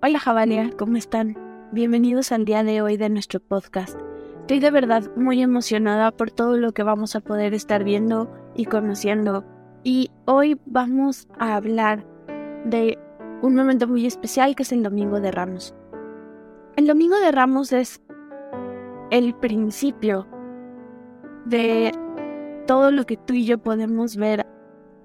Hola Javalia, ¿cómo están? Bienvenidos al día de hoy de nuestro podcast. Estoy de verdad muy emocionada por todo lo que vamos a poder estar viendo y conociendo. Y hoy vamos a hablar de un momento muy especial que es el Domingo de Ramos. El Domingo de Ramos es el principio de todo lo que tú y yo podemos ver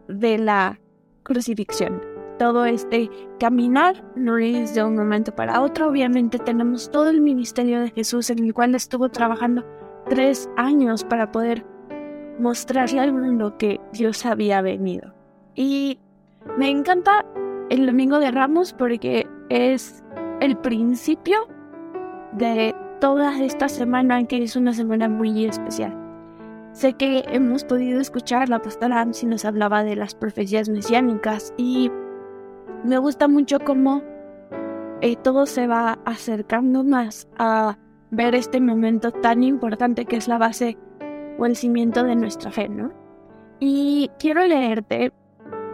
de la crucifixión todo este caminar no es de un momento para otro. Obviamente tenemos todo el ministerio de Jesús en el cual estuvo trabajando tres años para poder mostrarle al mundo que Dios había venido. Y me encanta el Domingo de Ramos porque es el principio de toda esta semana que es una semana muy especial. Sé que hemos podido escuchar la pastora si nos hablaba de las profecías mesiánicas y me gusta mucho cómo eh, todo se va acercando más a ver este momento tan importante que es la base o el cimiento de nuestra fe, ¿no? Y quiero leerte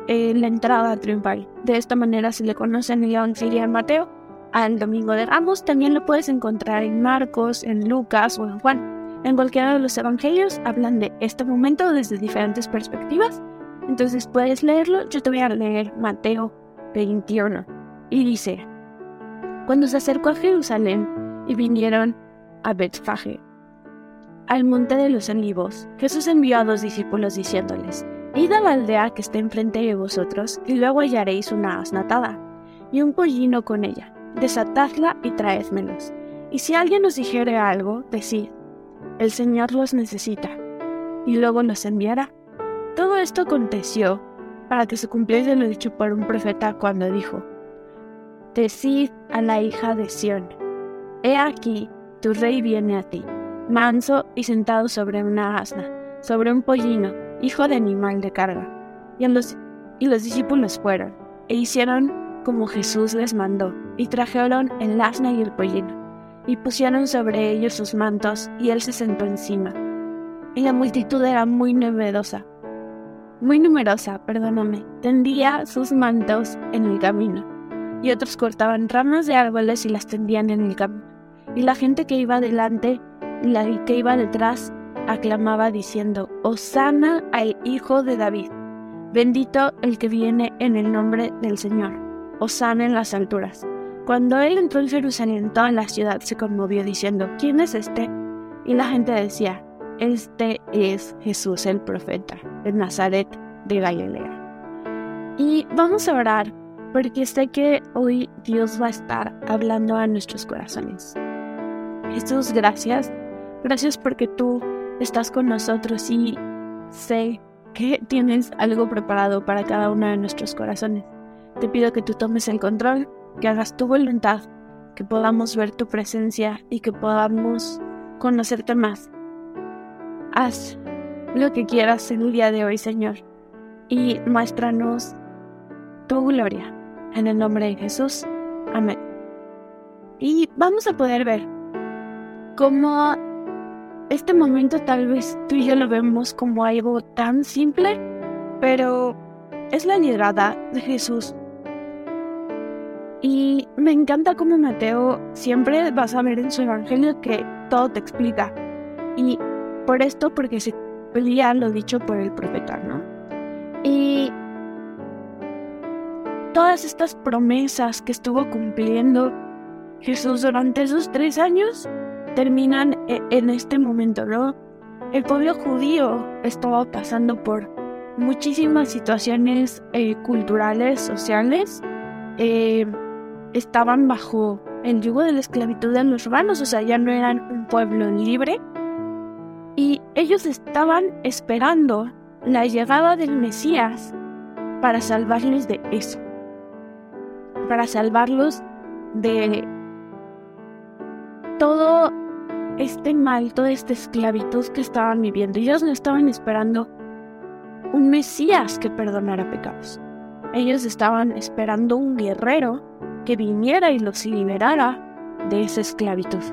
eh, la entrada triunfal. De esta manera se le conoce en el Evangelio de Mateo al Domingo de Ramos. También lo puedes encontrar en Marcos, en Lucas o en Juan. En cualquiera de los evangelios hablan de este momento desde diferentes perspectivas. Entonces puedes leerlo. Yo te voy a leer Mateo 21. Y dice, cuando se acercó a Jerusalén y vinieron a Betfage, al monte de los olivos, Jesús envió a dos discípulos diciéndoles, Id a la aldea que está enfrente de vosotros, y luego hallaréis una asnatada, y un pollino con ella. Desatadla y traédmelos. Y si alguien os dijere algo, decid, el Señor los necesita, y luego los enviará. Todo esto aconteció para que se cumpliese lo dicho por un profeta cuando dijo, Decid a la hija de Sión, He aquí, tu rey viene a ti, manso y sentado sobre una asna, sobre un pollino, hijo de animal de carga. Y, los, y los discípulos fueron, e hicieron como Jesús les mandó, y trajeron el asna y el pollino, y pusieron sobre ellos sus mantos, y él se sentó encima. Y la multitud era muy novedosa, muy numerosa, perdóname, tendía sus mantos en el camino, y otros cortaban ramas de árboles y las tendían en el camino. Y la gente que iba delante y la que iba detrás aclamaba diciendo, Osana al Hijo de David, bendito el que viene en el nombre del Señor, Osana en las alturas. Cuando él entró en Jerusalén, toda la ciudad se conmovió diciendo, ¿quién es este? Y la gente decía, este es Jesús el profeta de Nazaret de Galilea. Y vamos a orar porque sé que hoy Dios va a estar hablando a nuestros corazones. Jesús, gracias. Gracias porque tú estás con nosotros y sé que tienes algo preparado para cada uno de nuestros corazones. Te pido que tú tomes el control, que hagas tu voluntad, que podamos ver tu presencia y que podamos conocerte más Haz lo que quieras en el día de hoy, Señor, y muéstranos tu gloria. En el nombre de Jesús. Amén. Y vamos a poder ver cómo este momento tal vez tú y yo lo vemos como algo tan simple, pero es la llegada de Jesús. Y me encanta como Mateo siempre vas a ver en su evangelio que todo te explica. Y por esto, porque se cumplía lo dicho por el profeta, ¿no? Y todas estas promesas que estuvo cumpliendo Jesús durante esos tres años terminan e-, en este momento, ¿no? El pueblo judío estaba pasando por muchísimas situaciones eh, culturales, sociales, eh, estaban bajo el yugo de la esclavitud de los romanos, o sea, ya no eran un pueblo libre, y ellos estaban esperando la llegada del Mesías para salvarles de eso, para salvarlos de todo este mal, toda esta esclavitud que estaban viviendo. Ellos no estaban esperando un Mesías que perdonara pecados. Ellos estaban esperando un guerrero que viniera y los liberara de esa esclavitud.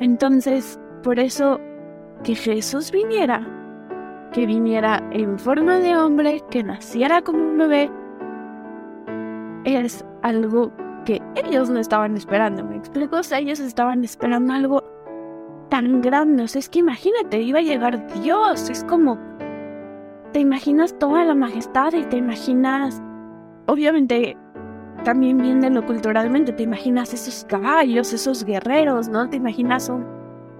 Entonces, por eso que Jesús viniera, que viniera en forma de hombre, que naciera como un bebé, es algo que ellos no estaban esperando, ¿me explico? O sea, ellos estaban esperando algo tan grande, o sea, es que imagínate, iba a llegar Dios, es como, te imaginas toda la majestad y te imaginas, obviamente, también viéndolo culturalmente, te imaginas esos caballos, esos guerreros, ¿no? Te imaginas un,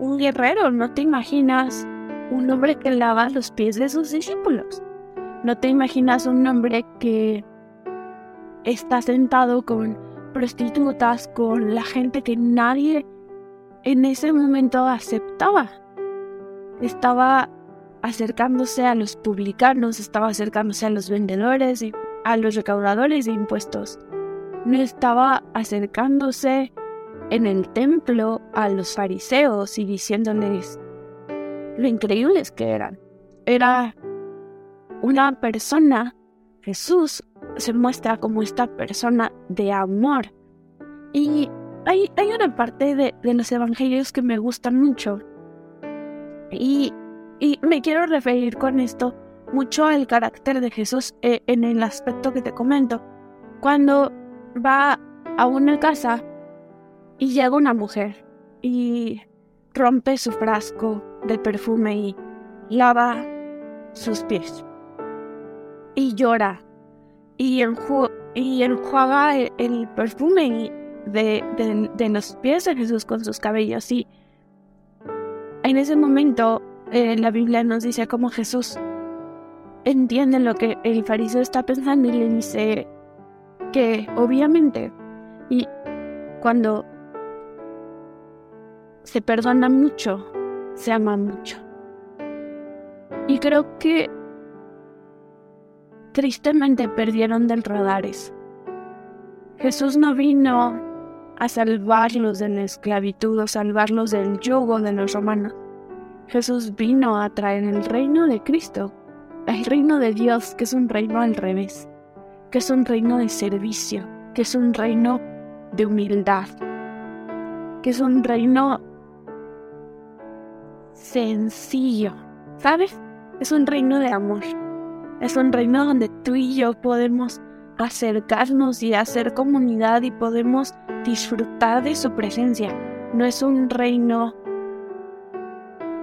un guerrero, no te imaginas un hombre que lava los pies de sus discípulos. No te imaginas un hombre que está sentado con prostitutas, con la gente que nadie en ese momento aceptaba. Estaba acercándose a los publicanos, estaba acercándose a los vendedores y a los recaudadores de impuestos. No estaba acercándose en el templo a los fariseos y diciéndoles lo increíbles que eran. Era una persona, Jesús se muestra como esta persona de amor. Y hay, hay una parte de, los evangelios que me gustan mucho. Y, y, me quiero referir con esto mucho al carácter de Jesús eh, en el aspecto que te comento. Cuando va a una casa y llega una mujer y rompe su frasco de perfume y lava sus pies y llora y, y enjuaga el, perfume de, de, los pies de Jesús con sus cabellos. Y en ese momento eh, la Biblia nos dice cómo Jesús entiende lo que el fariseo está pensando y le dice que obviamente y cuando se perdona mucho, se ama mucho. Y creo que tristemente perdieron del radares. Jesús no vino a salvarlos de la esclavitud o salvarlos del yugo de los romanos. Jesús vino a traer el reino de Cristo, el reino de Dios, que es un reino al revés, que es un reino de servicio, que es un reino de humildad, que es un reino sencillo, ¿sabes? Es un reino de amor. Es un reino donde tú y yo podemos acercarnos y hacer comunidad y podemos disfrutar de su presencia. No es un reino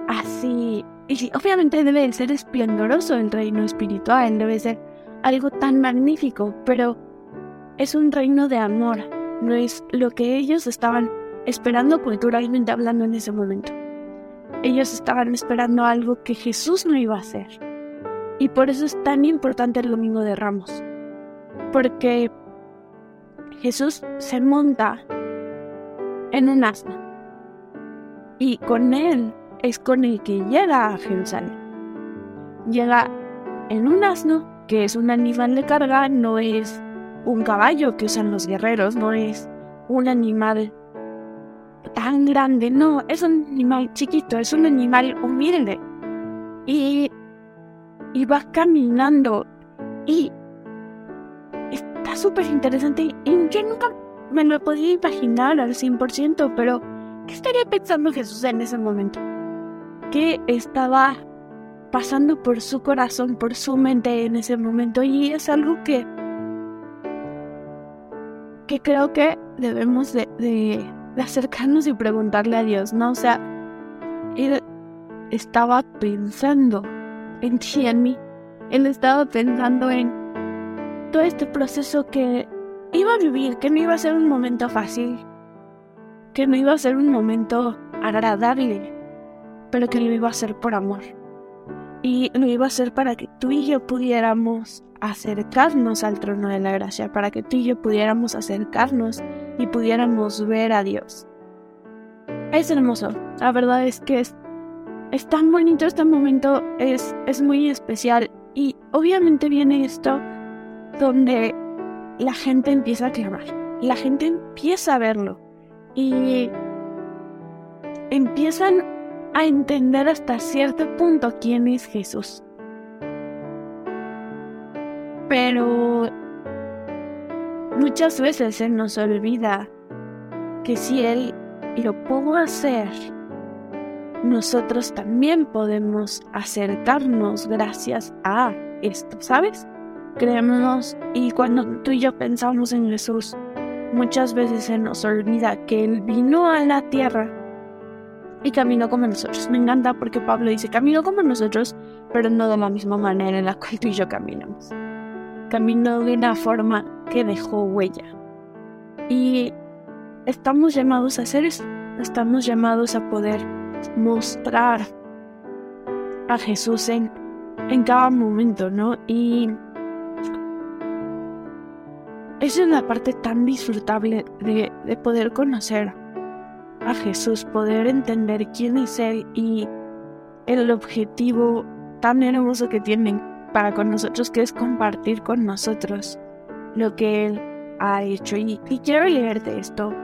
así. Y obviamente debe ser esplendoroso el reino espiritual, debe ser algo tan magnífico, pero es un reino de amor. No es lo que ellos estaban esperando culturalmente hablando en ese momento. Ellos estaban esperando algo que Jesús no iba a hacer. Y por eso es tan importante el Domingo de Ramos. Porque Jesús se monta en un asno. Y con él es con el que llega a Jerusalén. Llega en un asno, que es un animal de carga, no es un caballo que usan los guerreros, no es un animal tan grande, no, es un animal chiquito, es un animal humilde. Y y va caminando y está súper interesante y yo nunca me lo podía imaginar al 100%, pero ¿qué estaría pensando Jesús en ese momento? ¿Qué estaba pasando por su corazón, por su mente en ese momento? Y es algo que, que creo que debemos de, de, de acercarnos y preguntarle a Dios, ¿no? O sea, él estaba pensando en ti, en mí. Él estaba pensando en todo este proceso que iba a vivir, que no iba a ser un momento fácil, que no iba a ser un momento agradable, pero que lo iba a hacer por amor. Y lo iba a hacer para que tú y yo pudiéramos acercarnos al trono de la gracia, para que tú y yo pudiéramos acercarnos y pudiéramos ver a Dios. Es hermoso, la verdad es que es es tan bonito este momento, es, es muy especial. Y obviamente viene esto donde la gente empieza a clamar, la gente empieza a verlo y empiezan a entender hasta cierto punto quién es Jesús. Pero muchas veces se nos olvida que si Él lo pudo hacer nosotros también podemos acercarnos gracias a esto, ¿sabes? Creemos, y cuando tú y yo pensamos en Jesús, muchas veces se nos olvida que Él vino a la tierra y caminó como nosotros. Me encanta porque Pablo dice, caminó como nosotros, pero no de la misma manera en la cual tú y yo caminamos. Caminó de una forma que dejó huella. Y estamos llamados a hacer eso. Estamos llamados a poder mostrar a Jesús en, en cada momento, ¿no? Y esa es la parte tan disfrutable de, de poder conocer a Jesús, poder entender quién es Él y el objetivo tan hermoso que tienen para con nosotros, que es compartir con nosotros lo que Él ha hecho. Y, y quiero leerte esto,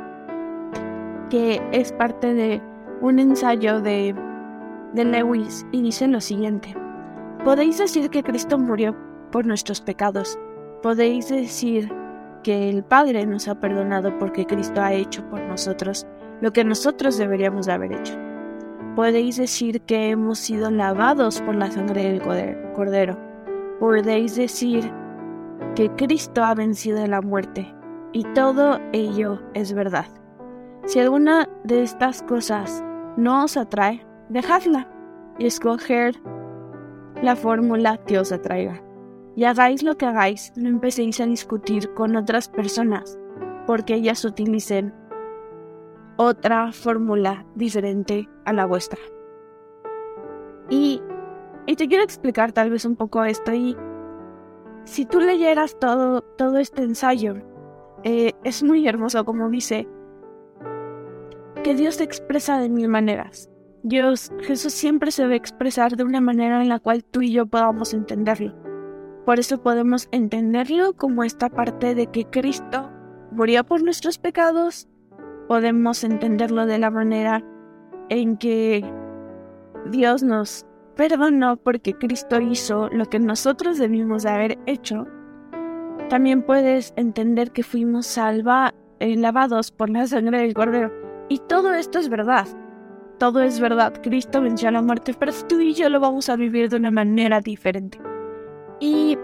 que es parte de un ensayo de, de Lewis y dice lo siguiente. Podéis decir que Cristo murió por nuestros pecados. Podéis decir que el Padre nos ha perdonado porque Cristo ha hecho por nosotros lo que nosotros deberíamos de haber hecho. Podéis decir que hemos sido lavados por la sangre del Cordero. Podéis decir que Cristo ha vencido la muerte. Y todo ello es verdad. Si alguna de estas cosas no os atrae, dejadla y escoger la fórmula que os atraiga. Y hagáis lo que hagáis, no empecéis a discutir con otras personas, porque ellas utilicen otra fórmula diferente a la vuestra. Y, y, te quiero explicar tal vez un poco esto y si tú leyeras todo, todo este ensayo, eh, es muy hermoso como dice que Dios se expresa de mil maneras. Dios, Jesús siempre se ve expresar de una manera en la cual tú y yo podamos entenderlo. Por eso podemos entenderlo como esta parte de que Cristo murió por nuestros pecados podemos entenderlo de la manera en que Dios nos perdonó porque Cristo hizo lo que nosotros debimos haber hecho. También puedes entender que fuimos salva, eh, lavados por la sangre del Cordero. Y todo esto es verdad. Todo es verdad. Cristo venció la muerte, pero tú y yo lo vamos a vivir de una manera diferente. Y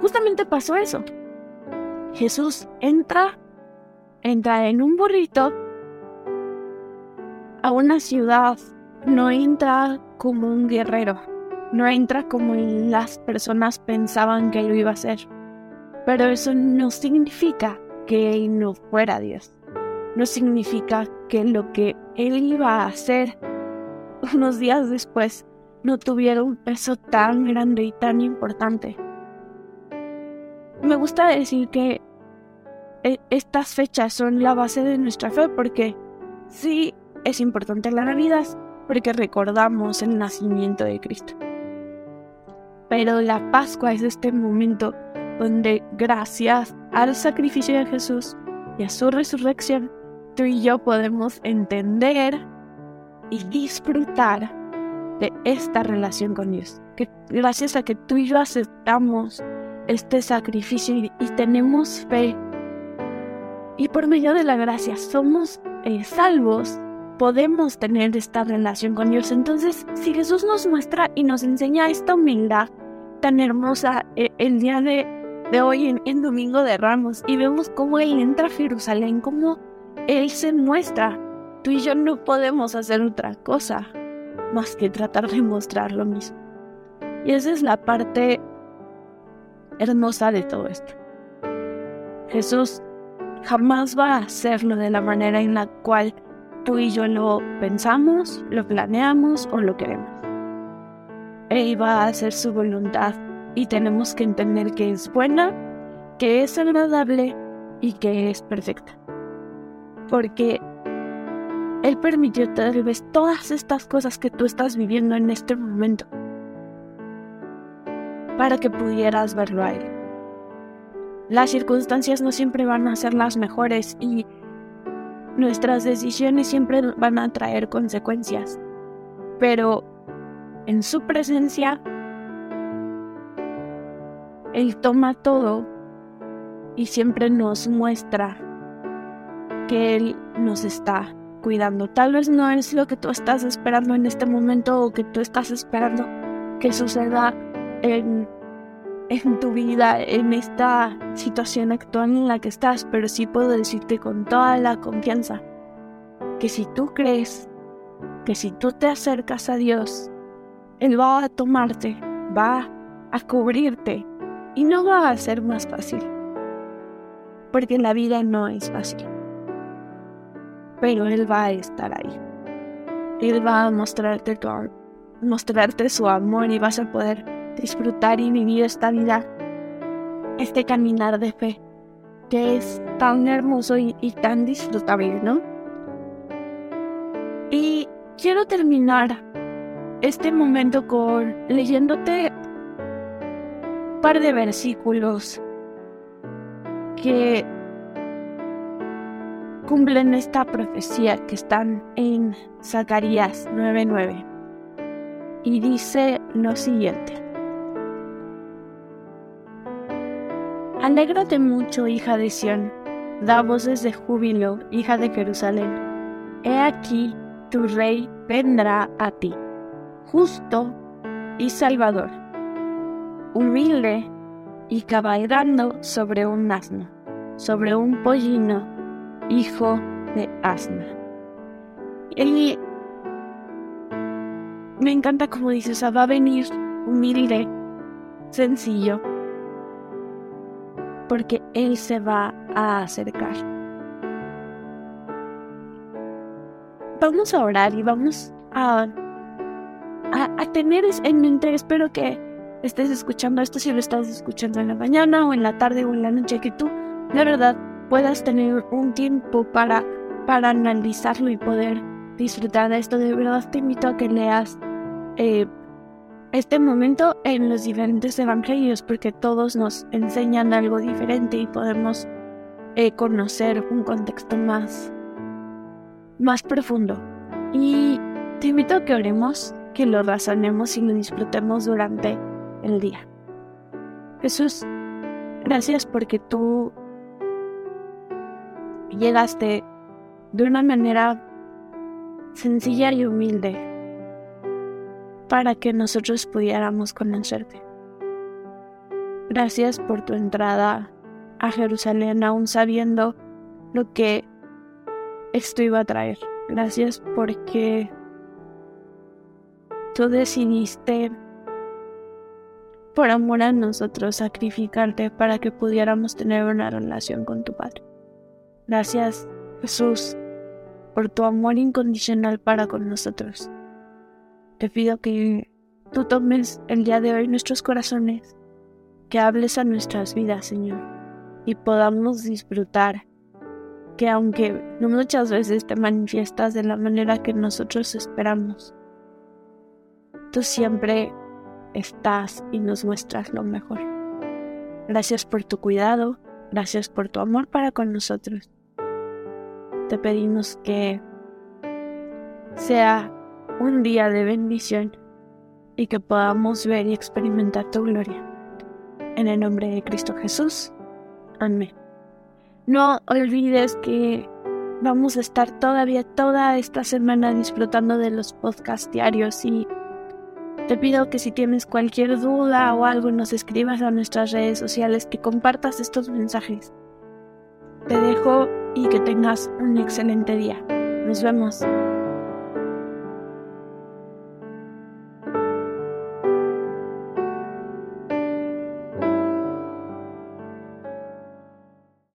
justamente pasó eso. Jesús entra entra en un burrito a una ciudad, no entra como un guerrero, no entra como las personas pensaban que lo iba a hacer. Pero eso no significa que él no fuera Dios. No significa que lo que él iba a hacer unos días después no tuviera un peso tan grande y tan importante. Me gusta decir que e, estas fechas son la base de nuestra fe porque sí es importante la Navidad porque recordamos el nacimiento de Cristo. Pero la Pascua es este momento donde gracias al sacrificio de Jesús y a su resurrección, tú y yo podemos entender y disfrutar de esta relación con Dios. Que gracias a que tú y yo aceptamos este sacrificio y, tenemos fe y por medio de la gracia somos eh, salvos, podemos tener esta relación con Dios. Entonces, si Jesús nos muestra y nos enseña esta humildad tan hermosa eh, el día de, de hoy en, en, Domingo de Ramos y vemos cómo Él entra a Jerusalén, cómo Él se muestra, tú y yo no podemos hacer otra cosa más que tratar de mostrar lo mismo. Y esa es la parte hermosa de todo esto. Jesús jamás va a hacerlo de la manera en la cual tú y yo lo pensamos, lo planeamos o lo queremos. Él va a hacer su voluntad y tenemos que entender que es buena, que es agradable y que es perfecta. Porque Él permitió tal vez todas estas cosas que tú estás viviendo en este momento para que pudieras verlo a Él las circunstancias no siempre van a ser las mejores y nuestras decisiones siempre van a traer consecuencias. Pero en su presencia, Él toma todo y siempre nos muestra que Él nos está cuidando. Tal vez no es lo que tú estás esperando en este momento o que tú estás esperando que suceda en en tu vida, en esta situación actual en la que estás, pero sí puedo decirte con toda la confianza que si tú crees, que si tú te acercas a Dios, Él va a tomarte, va a cubrirte y no va a ser más fácil, porque la vida no es fácil, pero Él va a estar ahí. Él va a mostrarte, tu, mostrarte su amor y vas a poder disfrutar y vivir esta vida, este caminar de fe, que es tan hermoso y, tan disfrutable, ¿no? Y quiero terminar este momento con leyéndote un par de versículos que cumplen esta profecía que están en Zacarías 9:9. Y dice lo siguiente. Alégrate mucho, hija de Sión, da voces de júbilo, hija de Jerusalén. He aquí, tu rey vendrá a ti, justo y salvador, humilde y cabalgando sobre un asno, sobre un pollino, hijo de asna. Y me encanta como dice, o sea, va a venir humilde, sencillo, porque Él se va a acercar. Vamos a orar y vamos a, a, tener en mente, espero que estés escuchando esto, si lo estás escuchando en la mañana o en la tarde o en la noche, que tú de verdad puedas tener un tiempo para, para analizarlo y poder disfrutar de esto. De verdad te invito a que leas eh, este momento en los diferentes evangelios porque todos nos enseñan algo diferente y podemos eh, conocer un contexto más, más profundo. Y te invito a que oremos, que lo razonemos y lo disfrutemos durante el día. Jesús, gracias porque tú llegaste de una manera sencilla y humilde para que nosotros pudiéramos conocerte. Gracias por tu entrada a Jerusalén, aún sabiendo lo que esto iba a traer. Gracias porque tú decidiste, por amor a nosotros, sacrificarte para que pudiéramos tener una relación con tu Padre. Gracias, Jesús, por tu amor incondicional para con nosotros. Te pido que tú tomes el día de hoy nuestros corazones, que hables a nuestras vidas, Señor, y podamos disfrutar que aunque muchas veces te manifiestas de la manera que nosotros esperamos, tú siempre estás y nos muestras lo mejor. Gracias por tu cuidado, gracias por tu amor para con nosotros. Te pedimos que sea un día de bendición y que podamos ver y experimentar tu gloria. En el nombre de Cristo Jesús. Amén. No olvides que vamos a estar todavía toda esta semana disfrutando de los podcasts diarios y te pido que si tienes cualquier duda o algo nos escribas a nuestras redes sociales, que compartas estos mensajes. Te dejo y que tengas un excelente día. Nos vemos.